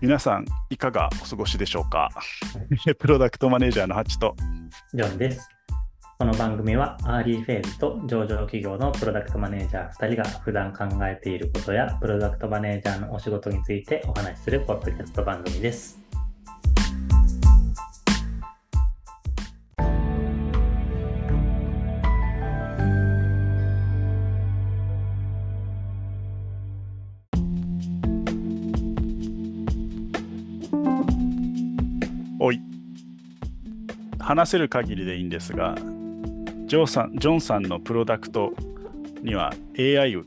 皆さん、いかがお過ごしでしょうか？プロダクトマネージャーのハチと、ジョンです。この番組は、アーリーフェーズと上場企業のプロダクトマネージャー2人が普段考えていることや、プロダクトマネージャーのお仕事についてお話しするポッドキャスト番組です。話せる限りでいいんですが、ジョーさんジョンさんのプロダクトには AI を、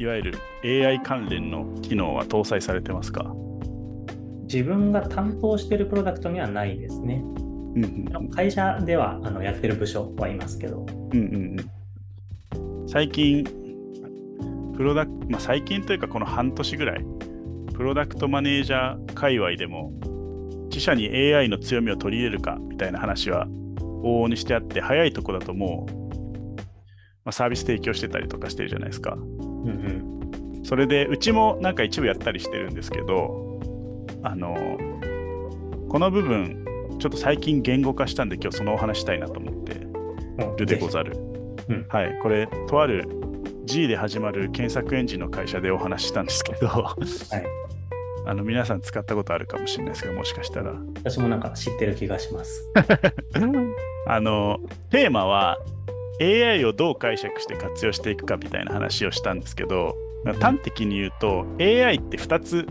いわゆる AI 関連の機能は搭載されてますか？自分が担当しているプロダクトにはないですね。うんうん会社ではあのやってる部署はいますけど、うんうんうん。最近、プロダクまあ、最近というかこの半年ぐらい、プロダクトマネージャー界隈でも、自社に AI の強みを取り入れるかみたいな話は往々にしてあって、早いとこだともう、まあ、サービス提供してたりとかしてるじゃないですか。うんうん、それで、うちもなんか一部やったりしてるんですけど、あの、この部分、ちょっと最近言語化したんで、今日そのお話したいなと思ってるでござる。うん。はい、これ、とある G で始まる検索エンジンの会社でお話ししたんですけど、あの皆さん使ったことあるかもしれないですけど、もしかしたら。私もなんか知ってる気がします。あのテーマは AI をどう解釈して活用していくかみたいな話をしたんですけど、端的に言うと AI って2つ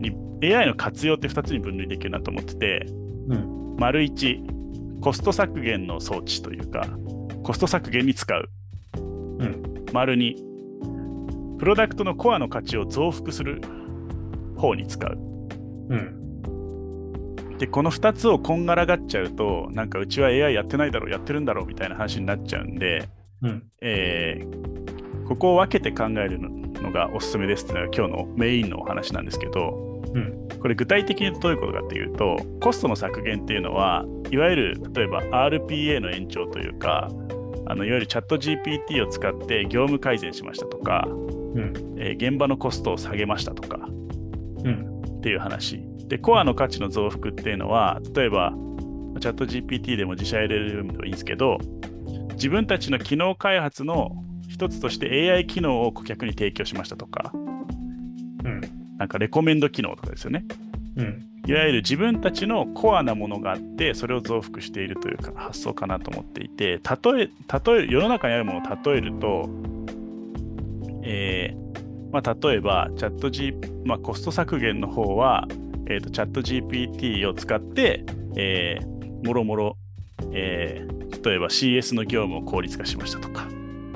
に AI の活用って2つに分類できるなと思ってて、うん、丸1コスト削減の装置というかコスト削減に使う、うん、丸2プロダクトのコアの価値を増幅する方に使う。うん、でこの2つをこんがらがっちゃうとなんかうちは AI やってないだろうやってるんだろうみたいな話になっちゃうんで、うん、えーここを分けて考えるのがおすすめですっていうのが今日のメインのお話なんですけどうん、これ具体的にどういうことかっていうとコストの削減っていうのはいわゆる例えば RPA の延長というかあのいわゆるチャット GPT を使って業務改善しましたとか、うん、えー現場のコストを下げましたとかうん、っていう話。で、コアの価値の増幅っていうのは、例えば、チャット GPT でも自社 LLM でもいいんですけど、自分たちの機能開発の一つとして AI 機能を顧客に提供しましたとか、うん、なんかレコメンド機能とかですよね。うん、いわゆる自分たちのコアなものがあって、それを増幅しているというか発想かなと思っていて、例え、例え、世の中にあるものを例えると、えーまあ、例えば、チャット G、まあ、コスト削減の方は、えーと、チャット GPT を使って、えーもろもろ、えー例えば CS の業務を効率化しましたとか、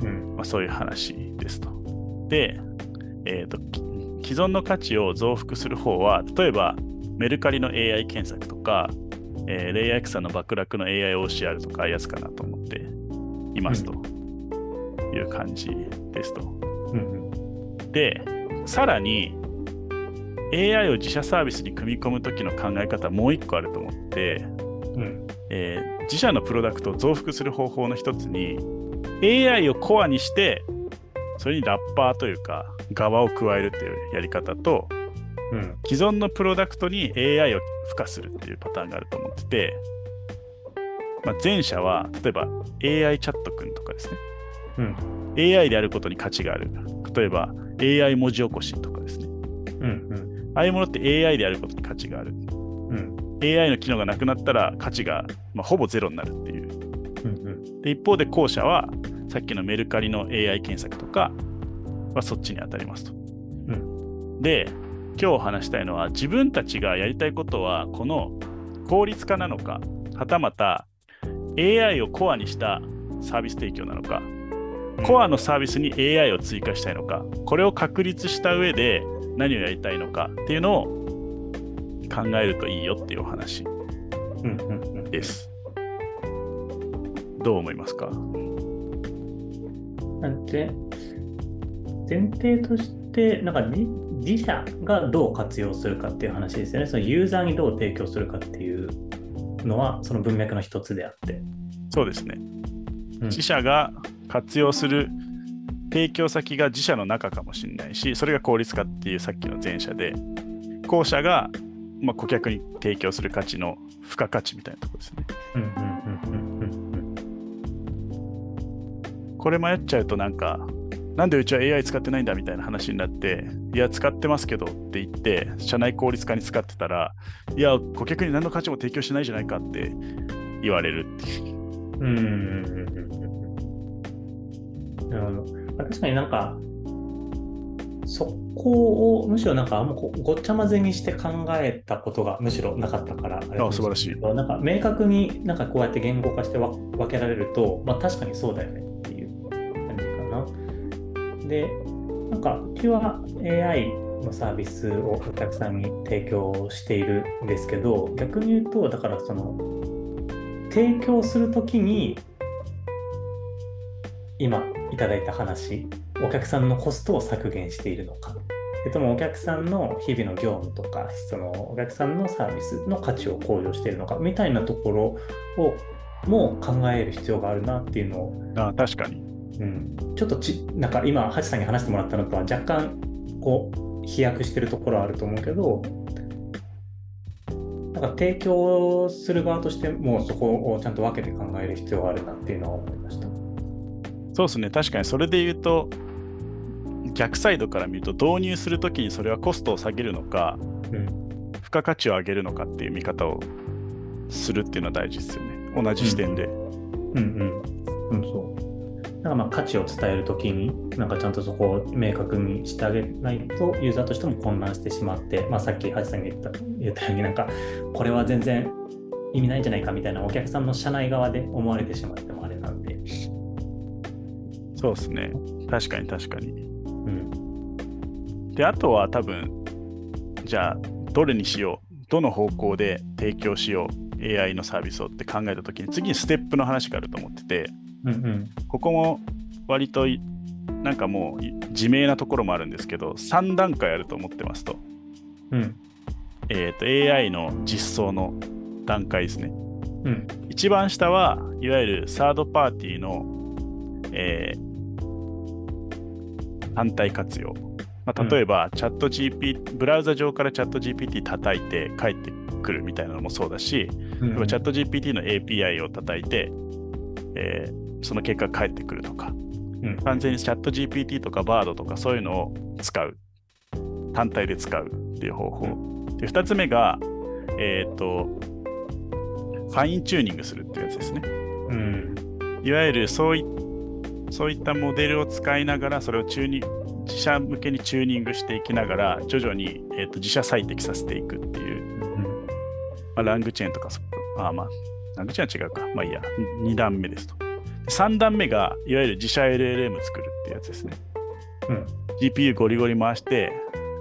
うん、まあ、そういう話ですと。で、えーと、き既存の価値を増幅する方は、例えばメルカリの AI 検索とか、えーレイヤーんのバックラックの AIOCR とかやつかなと思っていますという感じですと。うん、で、さらに AI を自社サービスに組み込むときの考え方もう一個あると思って、うん、えー自社のプロダクトを増幅する方法の一つに AI をコアにしてそれにラッパーというか側を加えるっていうやり方とうん、既存のプロダクトに AI を付加するっていうパターンがあると思ってて、まあ、前者は例えば AI チャット君とかですね。うん、AI であることに価値がある。例えば AI 文字起こしとかですね。うん、ああいうものって AI であることに価値がある。うん、AI の機能がなくなったら価値が、まあ、ほぼゼロになるっていう。うん、で一方で後者はさっきのメルカリの AI 検索とかはそっちに当たりますと。で今日話したいのは自分たちがやりたいことはこの効率化なのかはたまた AI をコアにしたサービス提供なのかコアのサービスに AI を追加したいのかこれを確立した上で何をやりたいのかっていうのを考えるといいよっていうお話です。どう思いますか？なんで、前提として、なんか自自社がどう活用するかっていう話ですよね。そのユーザーにどう提供するかっていうのは、その文脈の一つであって。そうですね。うん自社が活用する提供先が自社の中かもしれないし、それが効率化っていうさっきの前者で、後者が、まあ、顧客に提供する価値の付加価値みたいなところですね。これ迷っちゃうとなんか、なんでうちは AI 使ってないんだみたいな話になって、いや、使ってますけどって言って、社内効率化に使ってたら、いや、顧客に何の価値も提供してないじゃないかって言われるっていう。うんうん。確かになんか、そこをむしろなんかあんまこごっちゃ混ぜにして考えたことがむしろなかったからああ素晴らしい。れなんか明確になんかこうやって言語化してわ分けられると、まあ確かにそうだよねっていう感じかな。で、なんかうちは AI のサービスをお客さんに提供しているんですけど、逆に言うと、だからその提供するときに今いただいた話お客さんのコストを削減しているのかそれともお客さんの日々の業務とかそのお客さんのサービスの価値を向上しているのかみたいなところをも考える必要があるなっていうのを、あ確かに。うん、ちょっとちなんか今ハチさんに話してもらったのとは若干こう飛躍してるところはあると思うけどなんか提供する側としてもそこをちゃんと分けて考える必要があるなっていうのは思いました。そうですね、確かにそれで言うと、逆サイドから見ると、導入するときにそれはコストを下げるのか、うん付加価値を上げるのかっていう見方をするっていうのは大事ですよね。同じ視点で。うんうん。うん、そう。なんかまあ価値を伝えるときに、なんかちゃんとそこを明確にしてあげないと、ユーザーとしても混乱してしまって、まあさっきハチさんが言った言ったように、なんか、これは全然意味ないんじゃないかみたいな、お客さんの社内側で思われてしまってもあれなんで。そうですね。確かに確かに。うん。で、あとは多分、じゃあ、どれにしよう、どの方向で提供しよう、AI のサービスをって考えたときに、次にステップの話があると思ってて、うんうん。ここも割といなんかもうい自明なところもあるんですけど、3段階あると思ってますと。うん。えーと AI の実装の段階ですね。うん。一番下はいわゆるサードパーティーの、えー反対活用。まあ、例えば、チャット GPT、ブラウザ上からチャット GPT 叩いて帰ってくるみたいなのもそうだし、うんチャット GPT の API を叩いて、えーその結果返ってくるとか、うん完全にチャット GPT とか Bard とかそういうのを使う。単体で使うっていう方法。で、2つ目が、えっ、と、ファインチューニングするっていうやつですね。うん。いわゆるそういそういったモデルを使いながら、それをチューニ自社向けにチューニングしていきながら、徐々に、えー、と自社最適させていくっていう、まあ、ラングチェーンとかそ、あまあ、ラングチェーンは違うか。まあいいや、2段目ですと。3段目が、いわゆる自社 LLM 作るっていうやつですね。うん。GPU ゴリゴリ回して、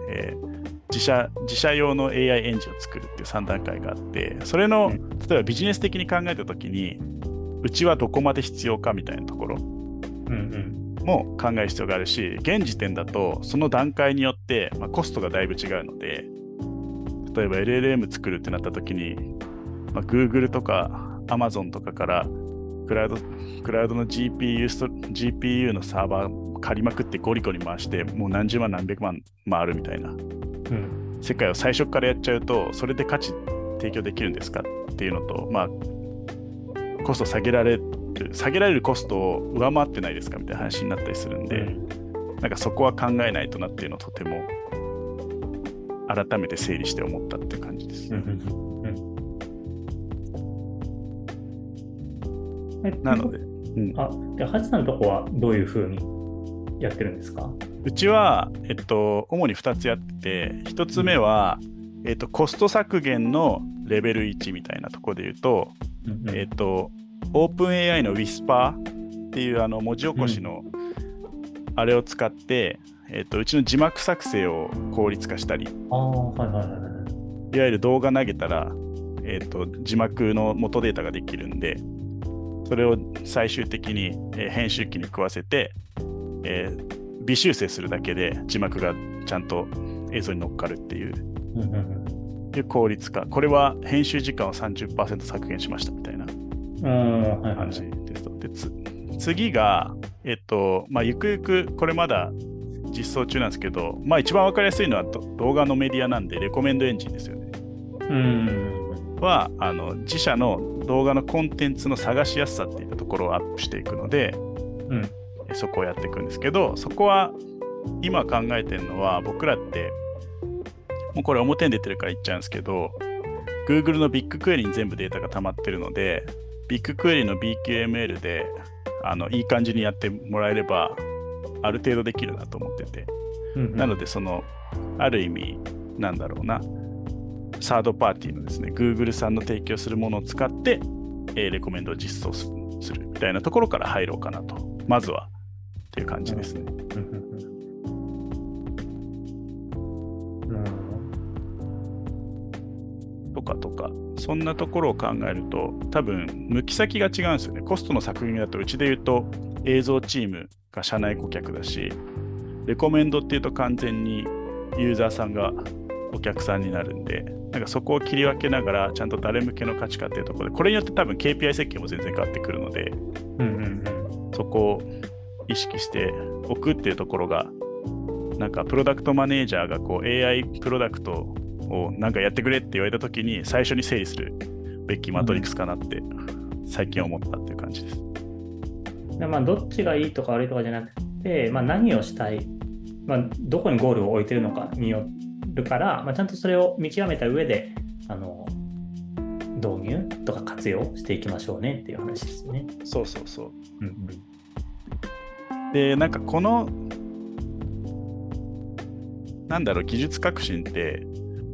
えー自社自社用の AI エンジンを作るっていう3段階があって、それの、うん例えばビジネス的に考えたときに、うちはどこまで必要かみたいなところうんうん。も考える必要があるし、現時点だとその段階によって、まあ、コストがだいぶ違うので、例えば LLM 作るってなったときに、まあ、Google とか Amazon とかからクラウドクラウドの GPU, スト GPU のサーバー借りまくってゴリゴリ回して、もう何十万何百万回るみたいなうん。世界を最初からやっちゃうと、それで価値提供できるんですかっていうのと、まあ、コスト下げられる、下げられるコストを上回ってないですかみたいな話になったりするんで、なんかそこは考えないとなっていうのをとても改めて整理して思ったっていう感じです。うんうんうん。えなので、うん、あ、じゃあ、ハチさんのとこはどういうふうにやってるんですか？うちは、えっと、主に2つやってて、1つ目は、えっと、コスト削減のレベル1みたいなところで言うと、うんうん。えっと、OpenAI の Whisper っていうあの文字起こしのあれを使って、えっと、うちの字幕作成を効率化したり、いはいはいはい。いわゆる動画投げたら、えっと、字幕の元データができるんで、それを最終的に、えー編集機に食わせて、えー微修正するだけで字幕がちゃんと映像に乗っかるっていううんうんうんいう効率化。これは編集時間を30%削減しましたみたいな。感じですと。でつ次が、えっと、まあ、ゆくゆく、これまだ実装中なんですけど、まあ一番わかりやすいのは動画のメディアなんで、レコメンドエンジンですよね。うん。は、あの自社の動画のコンテンツの探しやすさっていったところをアップしていくので、うん、そこをやっていくんですけど、そこは今考えてるのは、僕らって、もうこれ表に出てるから言っちゃうんですけど、Google のビッグクエリに全部データが溜まってるので、ビッグクエリの BQML であのいい感じにやってもらえれば、ある程度できるなと思ってて。うんうん、なので、その、ある意味、なんだろうな、サードパーティーのですね、Google さんの提供するものを使って、えー、レコメンドを実装するみたいなところから入ろうかなと、まずはっていう感じですね。うんとそんなところを考えると、多分、抜き先が違うんですよね。コストの削減だと、うちで言うと、映像チームが社内顧客だし、レコメンドっていうと完全にユーザーさんがお客さんになるんで、なんかそこを切り分けながら、ちゃんと誰向けの価値かっていうところで、これによって多分 KPI 設計も全然変わってくるので、うんうんうん、そこを意識しておくっていうところが、なんかプロダクトマネージャーがこう AI プロダクトをなんかやってくれって言われたときに、最初に整理するべきマトリックスかなって最近思ったっていう感じです。でまあ、どっちがいいとか悪いとかじゃなくて、まあ、何をしたい、まあ、どこにゴールを置いてるのかによるから、まあ、ちゃんとそれを見極めた上であの導入とか活用していきましょうねっていう話ですね。そうそうそう。うんうん、でなんかこのなんだろう技術革新って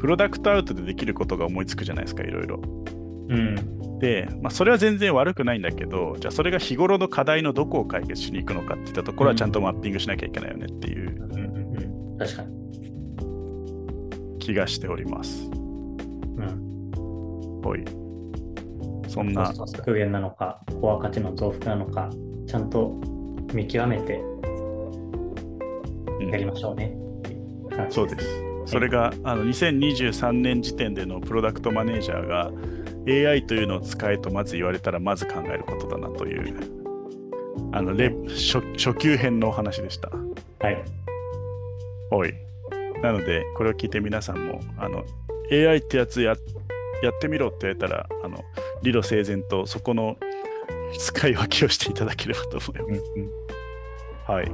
プロダクトアウトでできることが思いつくじゃないですかいろいろ。うん、で、まあ、それは全然悪くないんだけどじゃあそれが日頃の課題のどこを解決しに行くのかっていったところはちゃんとマッピングしなきゃいけないよねっていう、うんうんうん、確かに気がしております。うん。ほい。そんな。削減なのか、コア価値の増幅なのか、ちゃんと見極めてやりましょうね。うん、そうです。それがあの2023年時点でのプロダクトマネージャーが AI というのを使えとまず言われたらまず考えることだなというあのレ初初級編のお話でした。はい。おい。なので、これを聞いて皆さんも、あの、AI ってやつややってみろって言われたら、あの、理路整然とそこの使い分けをしていただければと思います。はい。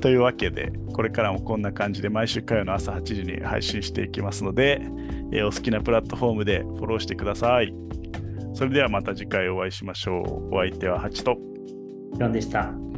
というわけで、これからもこんな感じで毎週火曜の朝8時に配信していきますので、えー、お好きなプラットフォームでフォローしてください。それではまた次回お会いしましょう。お相手はハチと。4でした。